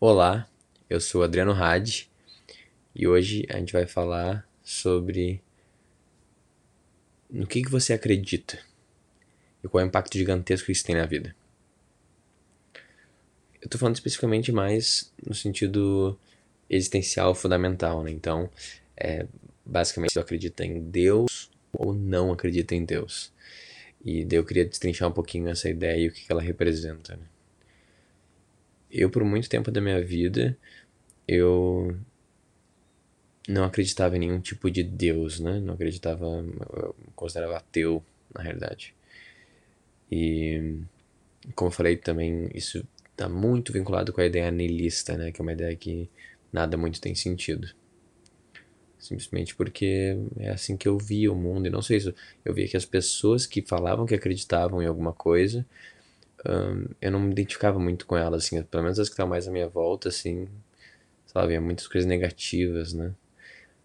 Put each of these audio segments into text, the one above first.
Olá, eu sou Adriano Hadi e hoje a gente vai falar sobre no que, que você acredita e qual é o impacto gigantesco que isso tem na vida. Eu tô falando especificamente mais no sentido existencial fundamental, né? Então, é, basicamente, você acredita em Deus ou não acredita em Deus. E eu queria destrinchar um pouquinho essa ideia e o que, que ela representa, né? Eu, por muito tempo da minha vida, eu não acreditava em nenhum tipo de Deus, né? Não acreditava, eu considerava ateu, na realidade. E, como eu falei também, isso está muito vinculado com a ideia nihilista, né? Que é uma ideia que nada muito tem sentido. Simplesmente porque é assim que eu via o mundo, e não sei isso. Eu via que as pessoas que falavam que acreditavam em alguma coisa um, eu não me identificava muito com ela, assim, pelo menos as que estavam mais à minha volta, assim, sabe, é muitas coisas negativas, né?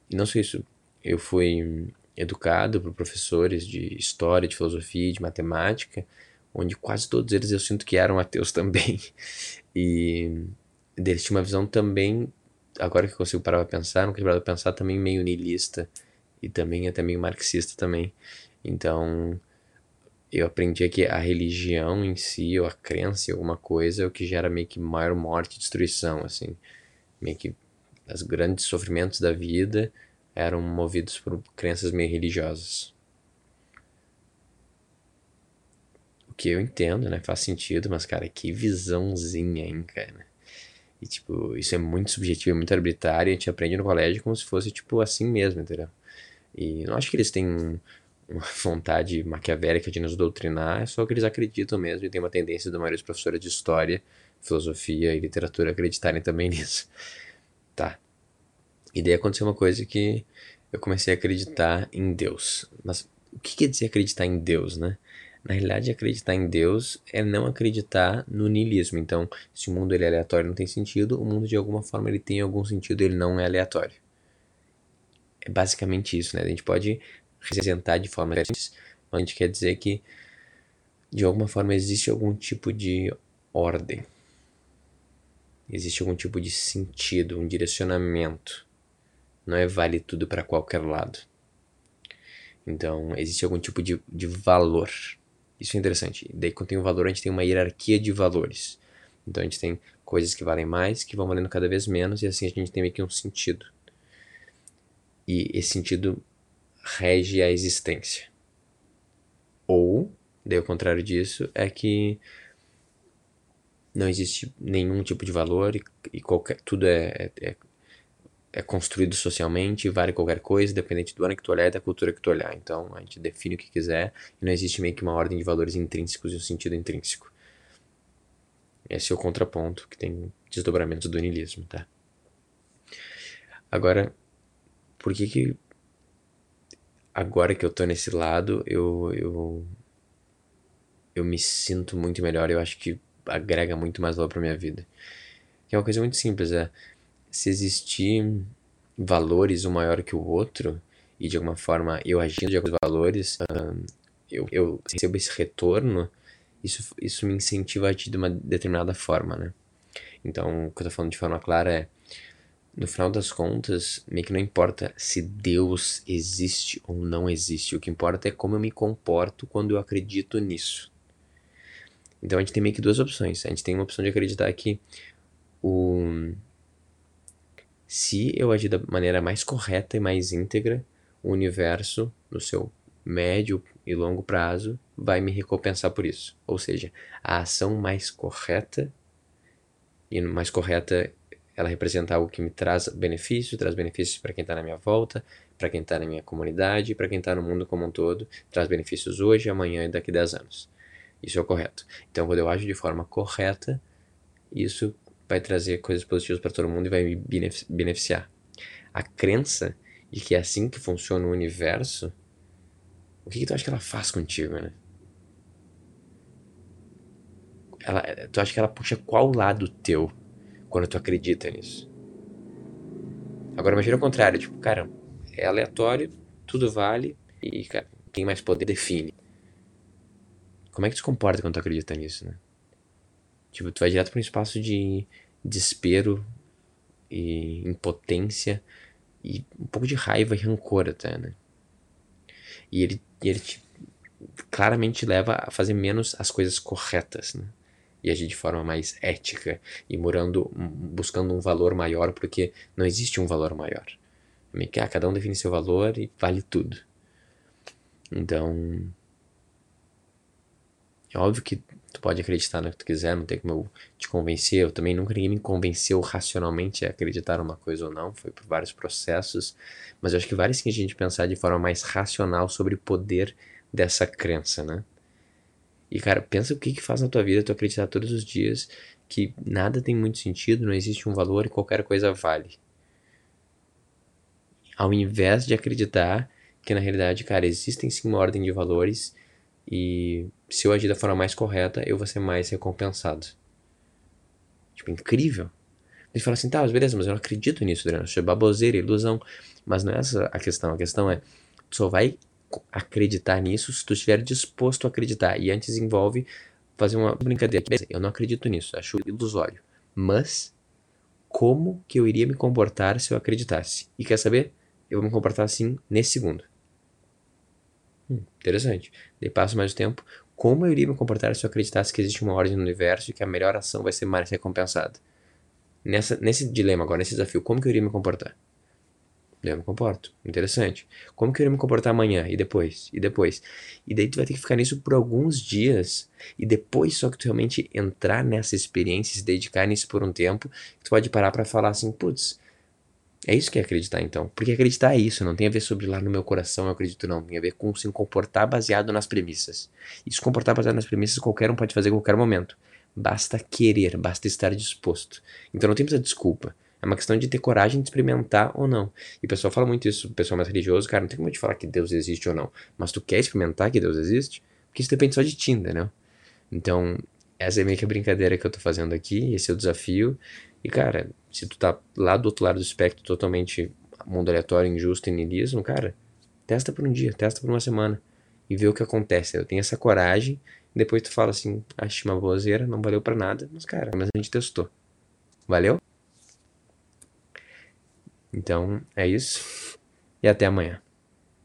E não só isso, eu fui educado por professores de história, de filosofia, de matemática, onde quase todos eles eu sinto que eram ateus também. E eles tinham uma visão também, agora que eu consigo parar pra pensar, não parar pra pensar, também meio niilista e também até meio marxista também. Então, eu aprendi que a religião em si, ou a crença em alguma coisa, é o que gera meio que maior morte e destruição, assim. Meio que os grandes sofrimentos da vida eram movidos por crenças meio religiosas. O que eu entendo, né? Faz sentido, mas, cara, que visãozinha, hein, cara? E, tipo, isso é muito subjetivo, é muito arbitrário, a gente aprende no colégio como se fosse, tipo, assim mesmo, entendeu? E não acho que eles têm uma vontade maquiavélica de nos doutrinar, é só que eles acreditam mesmo e tem uma tendência da maioria dos professores de história, filosofia e literatura acreditarem também nisso. Tá. E daí aconteceu uma coisa que eu comecei a acreditar em Deus. Mas o que quer dizer acreditar em Deus, né? Na realidade, acreditar em Deus é não acreditar no niilismo. Então, se o mundo ele é aleatório não tem sentido, o mundo de alguma forma ele tem algum sentido, ele não é aleatório. É basicamente isso, né? A gente pode representar de forma diferente, a gente quer dizer que de alguma forma existe algum tipo de ordem. Existe algum tipo de sentido, um direcionamento. Não é vale tudo para qualquer lado. Então, existe algum tipo de, de valor. Isso é interessante. Daí, quando tem um valor, a gente tem uma hierarquia de valores. Então, a gente tem coisas que valem mais, que vão valendo cada vez menos, e assim a gente tem meio que um sentido. E esse sentido rege a existência. Ou, daí o contrário disso, é que não existe nenhum tipo de valor e, e qualquer, tudo é, é, é, construído socialmente, vale qualquer coisa, dependente do ano que tu olhar e da cultura que tu olhar. Então a gente define o que quiser e não existe meio que uma ordem de valores intrínsecos e um sentido intrínseco. Esse é o contraponto que tem desdobramentos do niilismo, tá? Agora, por que que agora que eu tô nesse lado, eu, eu, eu me sinto muito melhor. Eu acho que agrega muito mais valor pra minha vida. Que é uma coisa muito simples, é se existir valores um maior que o outro, e de alguma forma eu agindo de os valores, um, eu, eu recebo esse retorno, isso, isso me incentiva a agir de uma determinada forma, né? Então, o que eu tô falando de forma clara é no final das contas, meio que não importa se Deus existe ou não existe. O que importa é como eu me comporto quando eu acredito nisso. Então a gente tem meio que duas opções. A gente tem uma opção de acreditar que o se eu agir da maneira mais correta e mais íntegra, o universo, no seu médio e longo prazo, vai me recompensar por isso. Ou seja, a ação mais correta e mais correta ela representa algo que me traz benefício, traz benefícios para quem está na minha volta, para quem está na minha comunidade, para quem está no mundo como um todo, traz benefícios hoje, amanhã e daqui a 10 anos. Isso é o correto. Então, quando eu ajo de forma correta, isso vai trazer coisas positivas para todo mundo e vai me beneficiar. A crença de que é assim que funciona o universo, o que, que tu acha que ela faz contigo, né? Ela, tu acha que ela puxa qual lado teu? Quando tu acredita nisso. Agora imagina o contrário, tipo, cara, é aleatório, tudo vale e, cara, quem mais poder define. Como é que tu se comporta quando tu acredita nisso, né? Tipo, tu vai direto para um espaço de, desespero e impotência e um pouco de raiva e rancor até, né? E ele, ele te, claramente leva a fazer menos as coisas corretas, né? E agir de forma mais ética e morando, buscando um valor maior, porque não existe um valor maior. Que, ah, cada um define seu valor e vale tudo. Então, é óbvio que tu pode acreditar no que tu quiser, não tem como eu te convencer. Eu também nunca ninguém me convenceu racionalmente a acreditar numa coisa ou não, foi por vários processos. Mas eu acho que vale sim a gente pensar de forma mais racional sobre o poder dessa crença, né? E cara, pensa o que que faz na tua vida tu acreditar todos os dias que nada tem muito sentido, não existe um valor e qualquer coisa vale. Ao invés de acreditar que na realidade, cara, existem sim uma ordem de valores e se eu agir da forma mais correta, eu vou ser mais recompensado. Tipo, incrível. Ele fala assim, tá, beleza, mas eu não acredito nisso, Adriano. Isso é baboseira, ilusão. Mas não é essa a questão. A questão é, tu só vai acreditar nisso se tu estiver disposto a acreditar. E antes envolve fazer uma brincadeira. Eu não acredito nisso, acho ilusório. Mas, como que eu iria me comportar se eu acreditasse? E quer saber? Eu vou me comportar assim nesse segundo. Hum, interessante. Daí passo mais tempo. Como eu iria me comportar se eu acreditasse que existe uma ordem no universo e que a melhor ação vai ser mais recompensada? Nessa, nesse dilema agora, nesse desafio, como que eu iria me comportar? Eu me comporto. Interessante. Como que eu iria me comportar amanhã? E depois? E depois? E daí tu vai ter que ficar nisso por alguns dias. E depois só que tu realmente entrar nessa experiência, se dedicar nisso por um tempo, tu pode parar para falar assim, putz, é isso que é acreditar, então. Porque acreditar é isso, não tem a ver sobre lá no meu coração, eu acredito, não. Tem a ver com se comportar baseado nas premissas. E se comportar baseado nas premissas, qualquer um pode fazer em qualquer momento. Basta querer, basta estar disposto. Então não tem muita desculpa. É uma questão de ter coragem de experimentar ou não. E o pessoal fala muito isso, o pessoal mais religioso, cara, não tem como te falar que Deus existe ou não. Mas tu quer experimentar que Deus existe? Porque isso depende só de ti, entendeu? Então, essa é meio que a brincadeira que eu tô fazendo aqui, esse é o desafio. E, cara, se tu tá lá do outro lado do espectro, totalmente mundo aleatório, injusto e cara, testa por um dia, testa por uma semana e vê o que acontece. Eu tenho essa coragem, depois tu fala assim, achei uma boazeira, não valeu para nada, mas cara, mas a gente testou. Valeu? Então, é isso. E até amanhã.